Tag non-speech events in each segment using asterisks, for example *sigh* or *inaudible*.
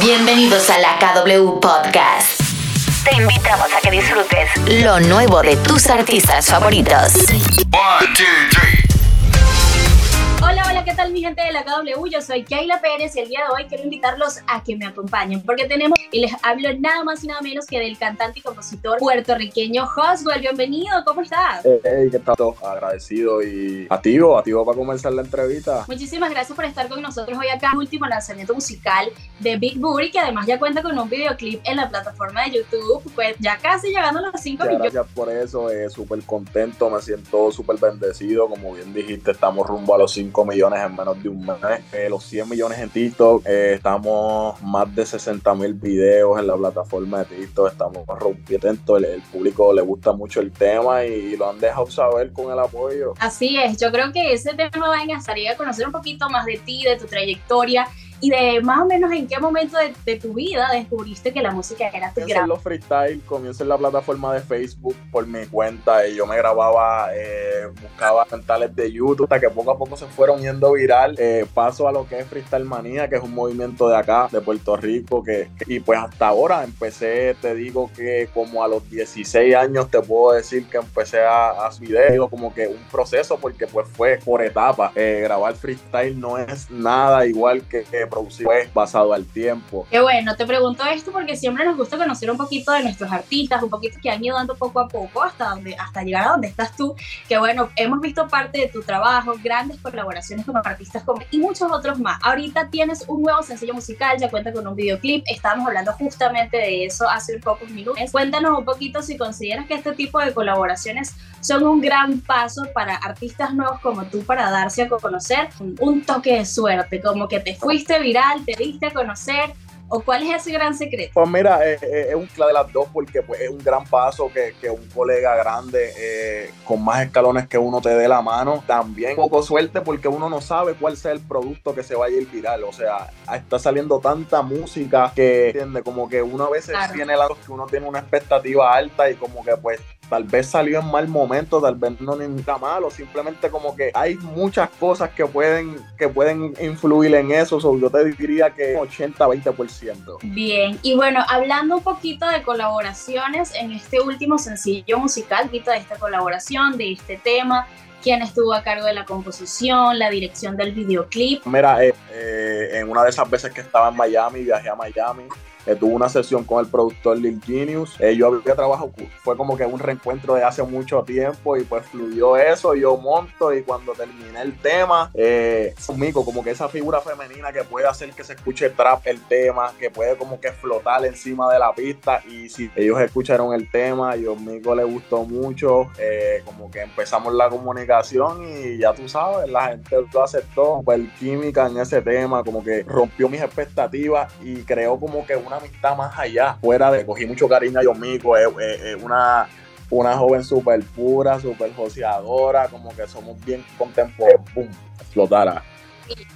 Bienvenidos a la KW Podcast. Te invitamos a que disfrutes lo nuevo de tus artistas favoritos. One, two, tal mi gente de la KW? Yo soy Kayla Pérez y el día de hoy quiero invitarlos a que me acompañen porque tenemos, y les hablo nada más y nada menos que del cantante y compositor puertorriqueño Joswell. Bienvenido, ¿cómo estás? Hey, hey, ¿qué tal? Agradecido y activo, activo para comenzar la entrevista. Muchísimas gracias por estar con nosotros hoy acá. Último lanzamiento musical de Big Booty, que además ya cuenta con un videoclip en la plataforma de YouTube, pues ya casi llegando a los 5 Muchas millones. gracias por eso, eh, súper contento, me siento súper bendecido. Como bien dijiste, estamos rumbo a los 5 millones en menos de un mes. Eh, los 100 millones en TikTok, eh, estamos más de 60 mil videos en la plataforma de TikTok, estamos rompiendo. El, el público le gusta mucho el tema y lo han dejado saber con el apoyo. Así es, yo creo que ese tema va a a conocer un poquito más de ti, de tu trayectoria y de más o menos en qué momento de, de tu vida descubriste que la música era tu gran los freestyle, comienzo en la plataforma de Facebook por mi cuenta y yo me grababa, eh, buscaba cantales de YouTube hasta que poco a poco se fueron yendo viral. Eh, paso a lo que es Freestyle Manía, que es un movimiento de acá, de Puerto Rico, que, que- y pues hasta ahora empecé, te digo que como a los 16 años te puedo decir que empecé a, a subir video, como que un proceso porque pues fue por etapa. Eh, grabar freestyle no es nada igual que, que producir, pues basado al tiempo. Qué bueno, te pregunto esto porque siempre nos gusta conocer un poquito de nuestros artistas, un poquito que han ido dando poco a poco hasta, donde, hasta llegar a donde estás tú. Que bueno, hemos visto parte de tu trabajo, grandes colaboraciones con artistas como, y muchos otros más. Ahorita tienes un nuevo sencillo musical, ya cuenta con un videoclip. Estábamos hablando justamente de eso hace pocos minutos. Cuéntanos un poquito si consideras que este tipo de colaboraciones son un gran paso para artistas nuevos como tú para darse a conocer. Un- toque de suerte, como que te fuiste viral, te diste a conocer. ¿O cuál es ese gran secreto? Pues mira, eh, eh, es un clave de las dos porque pues, es un gran paso que, que un colega grande eh, con más escalones que uno te dé la mano. También poco suerte porque uno no sabe cuál sea el producto que se vaya a ir viral. O sea, está saliendo tanta música que, entiende, como que uno a veces Claro. tiene la que uno tiene una expectativa alta y como que pues tal vez salió en mal momento, tal vez no ni está malo, simplemente como que hay muchas cosas que pueden, que pueden influir en eso. So, yo te diría que 80-20%. Bien, y bueno, hablando un poquito de colaboraciones en este último sencillo musical, poquito de esta colaboración, de este tema, quién estuvo a cargo de la composición, la dirección del videoclip. Mira, eh, eh, en una de esas veces que estaba en Miami, viajé a Miami, eh, tuve una sesión con el productor Lil Genius. Eh, yo había trabajado, fue como que un reencuentro de hace mucho tiempo y pues fluyó eso, yo monto y cuando terminé el tema, eh, Mico, como que esa figura femenina que puede hacer que se escuche trap el tema, que puede como que flotar encima de la pista y si ellos escucharon el tema, yo Mico le gustó mucho, eh, como que empezamos la comunicación y ya tú sabes, la gente lo aceptó, pues química en ese tema, como que rompió mis expectativas y creó como que una amistad más allá, fuera de, cogí mucho cariño a Yomico, es, una, una joven súper pura, súper joseadora, como que somos bien contemporáneos, pum, explotara.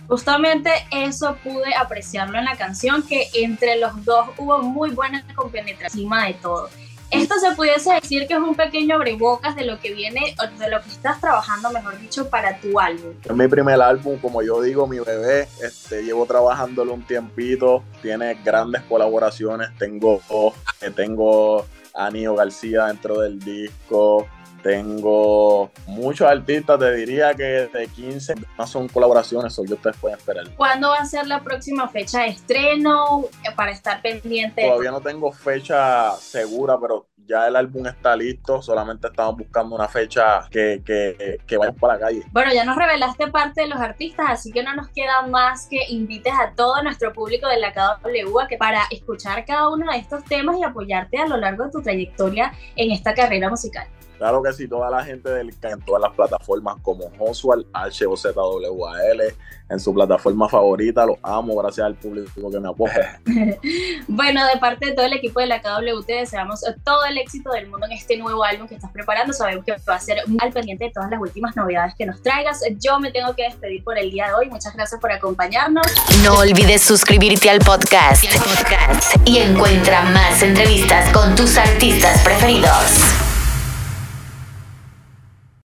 Justamente eso pude apreciarlo en la canción, que entre los dos hubo muy buena compenetración encima de todo. Esto se pudiese decir que es un pequeño abrebocas de lo que viene, de lo que estás trabajando, mejor dicho, para tu álbum. Es mi primer álbum, como yo digo, mi bebé. Este, llevo trabajándolo un tiempito. Tiene grandes colaboraciones. Tengo, eh, tengo a Nio García dentro del disco. Tengo muchos artistas, te diría que de 15 no son colaboraciones, o yo ustedes pueden esperar. ¿Cuándo va a ser la próxima fecha de estreno eh, para estar pendiente? Todavía no tengo fecha segura, pero ya el álbum está listo. Solamente estamos buscando una fecha que, que, que vayamos para la calle. Bueno, ya nos revelaste parte de los artistas, así que no nos queda más que invites a todo nuestro público de la KW a que para escuchar cada uno de estos temas y apoyarte a lo largo de tu trayectoria en esta carrera musical. Claro que sí, toda la gente del en todas las plataformas como Oswald, H-O-Z-W-A-L, en su plataforma favorita, los amo, gracias al público que me apoya. *laughs* Bueno, de parte de todo el equipo de la KW te deseamos todo el éxito del mundo en este nuevo álbum que estás preparando. Sabemos que va a ser muy al pendiente de todas las últimas novedades que nos traigas. Yo me tengo que despedir por el día de hoy. Muchas gracias por acompañarnos. No olvides suscribirte al podcast y encuentra más entrevistas con tus artistas preferidos.